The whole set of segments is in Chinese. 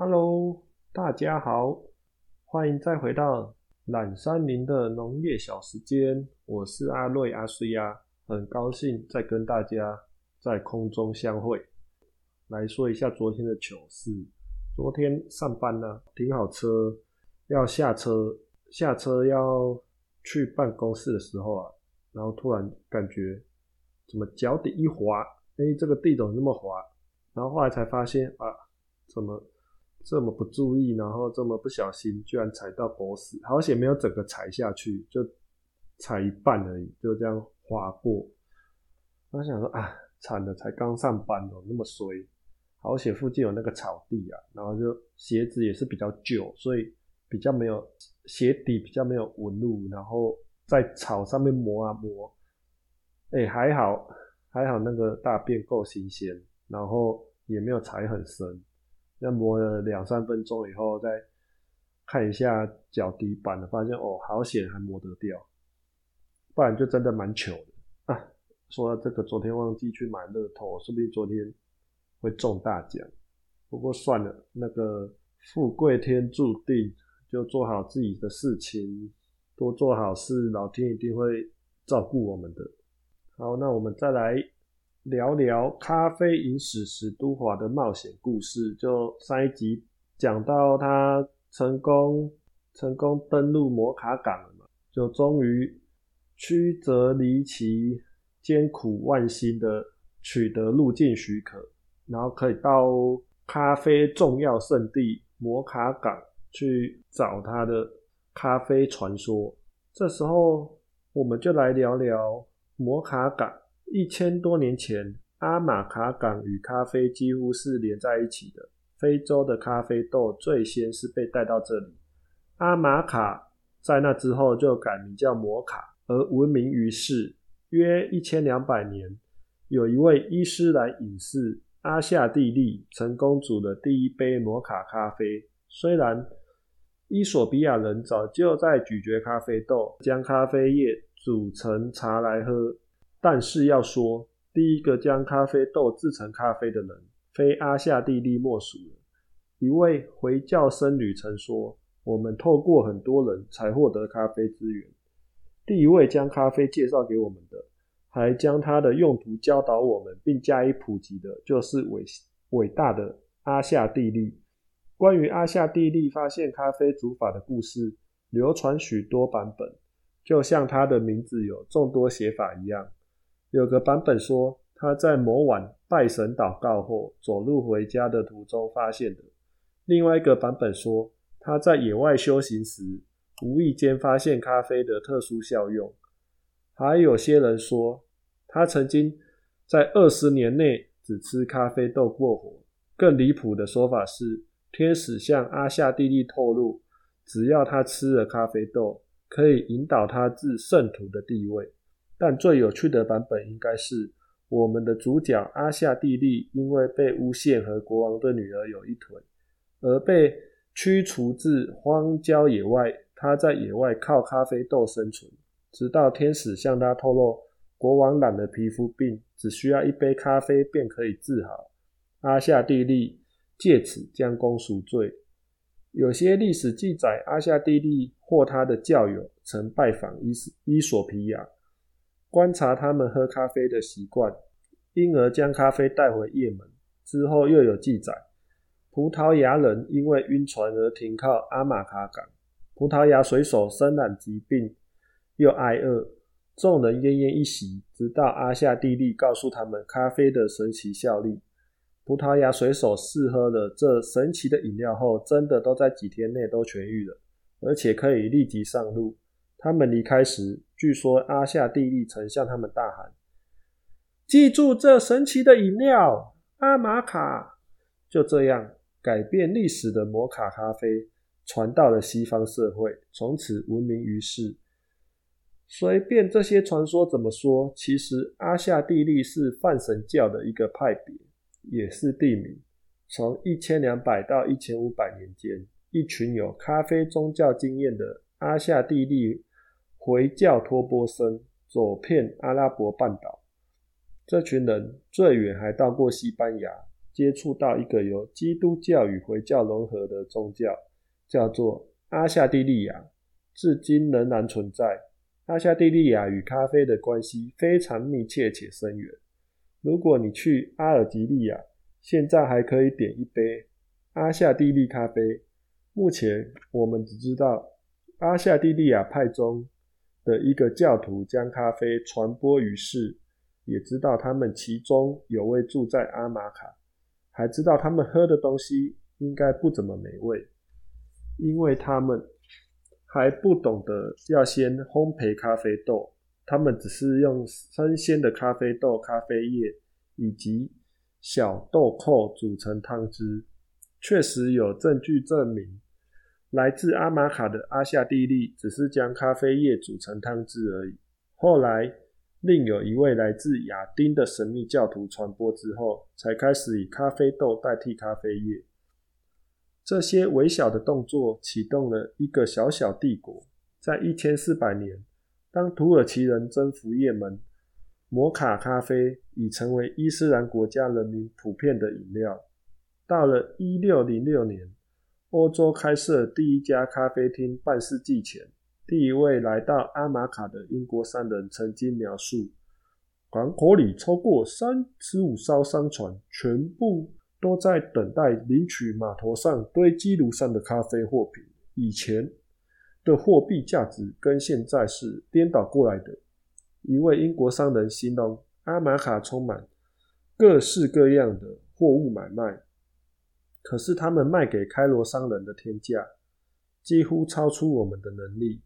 Hello，大家好，欢迎再回到懒山林的农业小时间。我是阿瑞阿瑞呀，很高兴再跟大家在空中相会。来说一下昨天的糗事。昨天上班呢，停好车要下车，下车要去办公室的时候啊，然后突然感觉怎么脚底一滑，哎，这个地怎么那么滑？然后后来才发现啊，怎么？这么不注意，然后这么不小心，居然踩到狗屎，好险没有整个踩下去，就踩一半而已，就这样滑过。我想说啊，惨了，才刚上班哦，那么衰，好险附近有那个草地啊，然后就鞋子也是比较旧，所以比较没有鞋底比较没有纹路，然后在草上面磨啊磨，哎还好还好那个大便够新鲜，然后也没有踩很深。那磨了两三分钟以后，再看一下脚底板的，发现哦，好险还磨得掉，不然就真的蛮糗的啊！说到这个，昨天忘记去买乐透，说不定昨天会中大奖。不过算了，那个富贵天注定，就做好自己的事情，多做好事，老天一定会照顾我们的。好，那我们再来。聊聊咖啡饮史史都华的冒险故事。就上一集讲到他成功成功登陆摩卡港了嘛，就终于曲折离奇、艰苦万辛的取得入境许可，然后可以到咖啡重要圣地摩卡港去找他的咖啡传说。这时候我们就来聊聊摩卡港。一千多年前，阿马卡港与咖啡几乎是连在一起的。非洲的咖啡豆最先是被带到这里。阿马卡在那之后就改名叫摩卡，而闻名于世。约一千两百年，有一位伊斯兰隐士阿夏蒂利成功煮了第一杯摩卡咖啡。虽然伊索比亚人早就在咀嚼咖啡豆，将咖啡叶煮成茶来喝。但是要说，第一个将咖啡豆制成咖啡的人，非阿夏蒂利莫属了。一位回教僧侣曾说：“我们透过很多人才获得咖啡资源。第一位将咖啡介绍给我们的，还将它的用途教导我们并加以普及的，就是伟伟大的阿夏蒂利。关于阿夏蒂利发现咖啡煮法的故事，流传许多版本，就像他的名字有众多写法一样。”有个版本说，他在某晚拜神祷告后走路回家的途中发现的；另外一个版本说，他在野外修行时无意间发现咖啡的特殊效用；还有些人说，他曾经在二十年内只吃咖啡豆过活。更离谱的说法是，天使向阿夏蒂利透露，只要他吃了咖啡豆，可以引导他至圣徒的地位。但最有趣的版本应该是我们的主角阿夏蒂利，因为被诬陷和国王的女儿有一腿，而被驱除至荒郊野外。他在野外靠咖啡豆生存，直到天使向他透露国王染了皮肤病，只需要一杯咖啡便可以治好。阿夏蒂利借此将功赎罪。有些历史记载，阿夏蒂利或他的教友曾拜访伊伊索皮亚。观察他们喝咖啡的习惯，因而将咖啡带回也门。之后又有记载，葡萄牙人因为晕船而停靠阿马卡港。葡萄牙水手生染疾病，又挨饿，众人奄奄一息，直到阿夏蒂利告诉他们咖啡的神奇效力。葡萄牙水手试喝了这神奇的饮料后，真的都在几天内都痊愈了，而且可以立即上路。他们离开时，据说阿夏蒂利曾向他们大喊：“记住这神奇的饮料——阿玛卡！”就这样，改变历史的摩卡咖啡传到了西方社会，从此闻名于世。随便这些传说怎么说，其实阿夏地利是泛神教的一个派别，也是地名。从一千两百到一千五百年间，一群有咖啡宗教经验的阿夏地利回教托波僧走遍阿拉伯半岛。这群人最远还到过西班牙，接触到一个由基督教与回教融合的宗教，叫做阿夏蒂利亚，至今仍然存在。阿夏蒂利亚与咖啡的关系非常密切且深远。如果你去阿尔及利亚，现在还可以点一杯阿夏蒂利咖啡。目前我们只知道阿夏蒂利亚派中的一个教徒将咖啡传播于世。也知道他们其中有位住在阿玛卡，还知道他们喝的东西应该不怎么美味，因为他们还不懂得要先烘焙咖啡豆，他们只是用新鲜的咖啡豆、咖啡叶以及小豆蔻煮成汤汁。确实有证据证明，来自阿玛卡的阿夏蒂利只是将咖啡叶煮成汤汁而已。后来。另有一位来自亚丁的神秘教徒传播之后，才开始以咖啡豆代替咖啡叶。这些微小的动作启动了一个小小帝国。在一千四百年，当土耳其人征服也门，摩卡咖啡已成为伊斯兰国家人民普遍的饮料。到了一六零六年，欧洲开设第一家咖啡厅，半世纪前。第一位来到阿马卡的英国商人曾经描述：港口里超过三十五艘商船，全部都在等待领取码头上堆积如山的咖啡货品。以前的货币价值跟现在是颠倒过来的。一位英国商人形容阿马卡充满各式各样的货物买卖，可是他们卖给开罗商人的天价几乎超出我们的能力。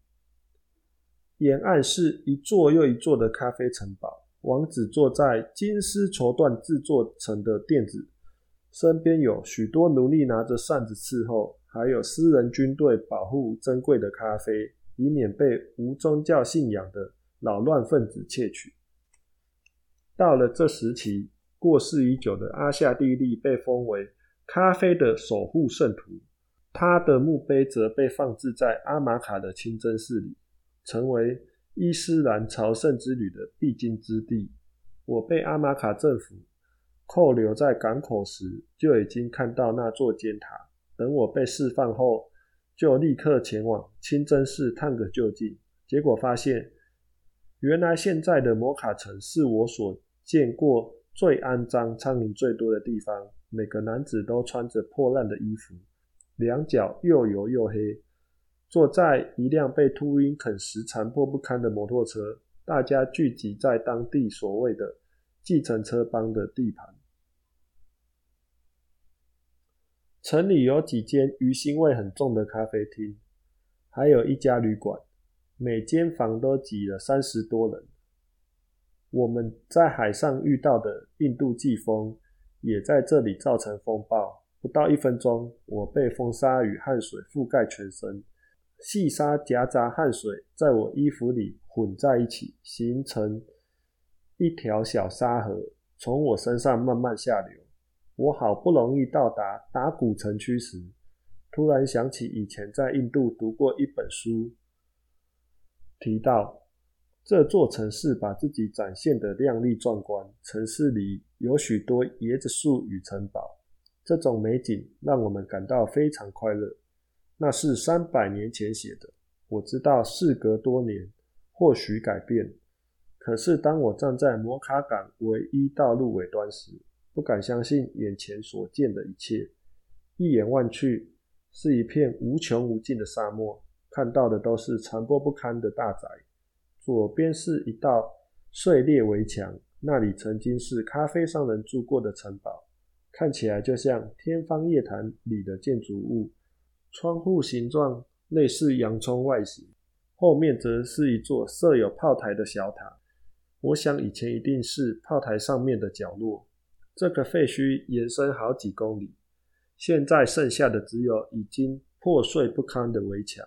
沿岸是一座又一座的咖啡城堡，王子坐在金丝绸缎制作成的垫子，身边有许多奴隶拿着扇子伺候，还有私人军队保护珍贵的咖啡，以免被无宗教信仰的扰乱分子窃取。到了这时期，过世已久的阿夏蒂利被封为咖啡的守护圣徒，他的墓碑则被放置在阿玛卡的清真寺里。成为伊斯兰朝圣之旅的必经之地。我被阿马卡政府扣留在港口时，就已经看到那座尖塔。等我被释放后，就立刻前往清真寺探个究竟。结果发现，原来现在的摩卡城是我所见过最肮脏、苍蝇最多的地方。每个男子都穿着破烂的衣服，两脚又油又黑。坐在一辆被秃鹰啃食残破不堪的摩托车，大家聚集在当地所谓的“计程车帮”的地盘。城里有几间鱼腥味很重的咖啡厅，还有一家旅馆，每间房都挤了三十多人。我们在海上遇到的印度季风，也在这里造成风暴。不到一分钟，我被风沙与汗水覆盖全身。细沙夹杂汗水，在我衣服里混在一起，形成一条小沙河，从我身上慢慢下流。我好不容易到达达古城区时，突然想起以前在印度读过一本书，提到这座城市把自己展现的亮丽壮观。城市里有许多椰子树与城堡，这种美景让我们感到非常快乐。那是三百年前写的，我知道事隔多年，或许改变。可是当我站在摩卡港唯一道路尾端时，不敢相信眼前所见的一切。一眼望去，是一片无穷无尽的沙漠，看到的都是残破不堪的大宅。左边是一道碎裂围墙，那里曾经是咖啡商人住过的城堡，看起来就像天方夜谭里的建筑物。窗户形状类似洋葱外形，后面则是一座设有炮台的小塔。我想以前一定是炮台上面的角落。这个废墟延伸好几公里，现在剩下的只有已经破碎不堪的围墙。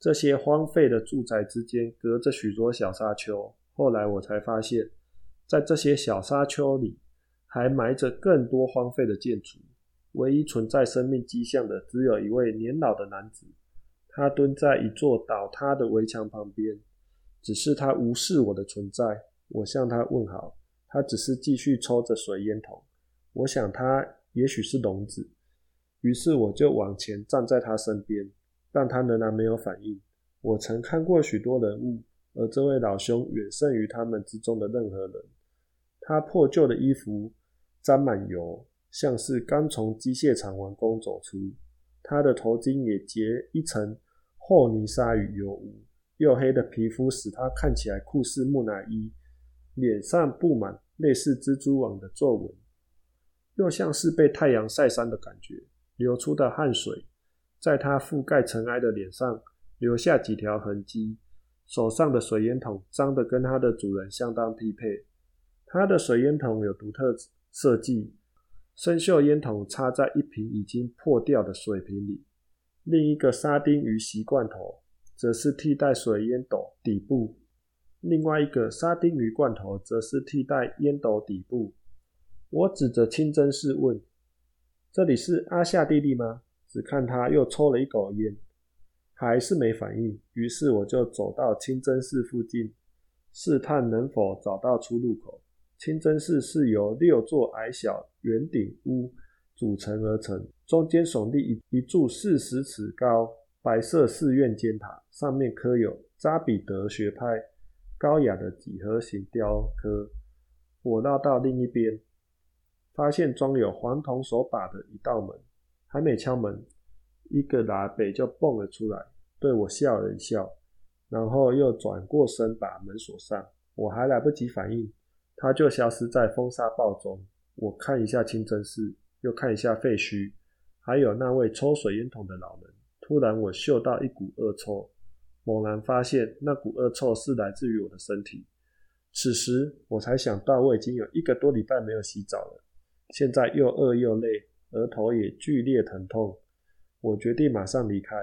这些荒废的住宅之间隔着许多小沙丘。后来我才发现，在这些小沙丘里，还埋着更多荒废的建筑。唯一存在生命迹象的，只有一位年老的男子。他蹲在一座倒塌的围墙旁边，只是他无视我的存在。我向他问好，他只是继续抽着水烟筒。我想他也许是聋子，于是我就往前站在他身边，但他仍然没有反应。我曾看过许多人物，而这位老兄远胜于他们之中的任何人。他破旧的衣服沾满油，像是刚从机械厂完工走出。他的头巾也结一层厚泥沙与油污，黝黑的皮肤使他看起来酷似木乃伊，脸上布满类似蜘蛛网的皱纹，又像是被太阳晒伤的感觉。流出的汗水在他覆盖尘埃的脸上留下几条痕迹。手上的水烟筒脏得跟他的主人相当匹配。他的水烟筒有独特设计。生锈烟筒插在一瓶已经破掉的水瓶里，另一个沙丁鱼锡罐头则是替代水烟斗底部，另外一个沙丁鱼罐头则是替代烟斗底部。我指着清真寺问：“这里是阿夏弟弟吗？”只看他又抽了一口烟，还是没反应。于是我就走到清真寺附近，试探能否找到出入口。清真寺是由六座矮小圆顶屋组成而成，中间耸立一一柱四十尺高白色寺院尖塔，上面刻有扎比德学派高雅的几何形雕刻。我绕到另一边，发现装有黄铜手把的一道门，还没敲门，一个拉北就蹦了出来，对我笑了一笑，然后又转过身把门锁上。我还来不及反应。他就消失在风沙暴中。我看一下清真寺，又看一下废墟，还有那位抽水烟筒的老人。突然，我嗅到一股恶臭，猛然发现那股恶臭是来自于我的身体。此时，我才想到我已经有一个多礼拜没有洗澡了，现在又饿又累，额头也剧烈疼痛。我决定马上离开。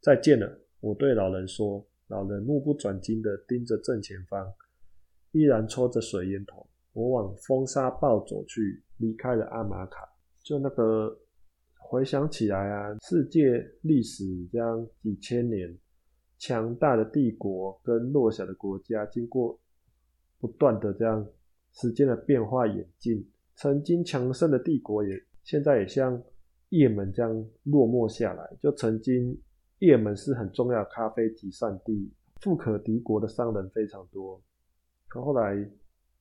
再见了，我对老人说。老人目不转睛地盯着正前方。依然抽着水烟筒，我往风沙暴走去，离开了阿玛卡。就那个回想起来啊，世界历史这样几千年，强大的帝国跟弱小的国家，经过不断的这样时间的变化演进，曾经强盛的帝国也现在也像也门这样落寞下来。就曾经也门是很重要的咖啡集散地，富可敌国的商人非常多。后来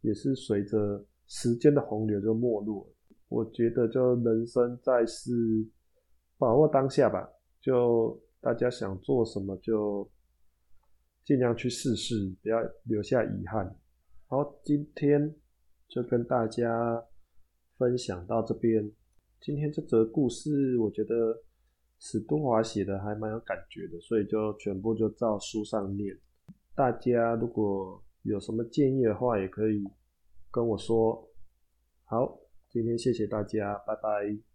也是随着时间的洪流就没落。我觉得就人生在世，把握当下吧。就大家想做什么就尽量去试试，不要留下遗憾。好，今天就跟大家分享到这边。今天这则故事我觉得史东华写的还蛮有感觉的，所以就全部就照书上念。大家如果有什么建议的话，也可以跟我说。好，今天谢谢大家，拜拜。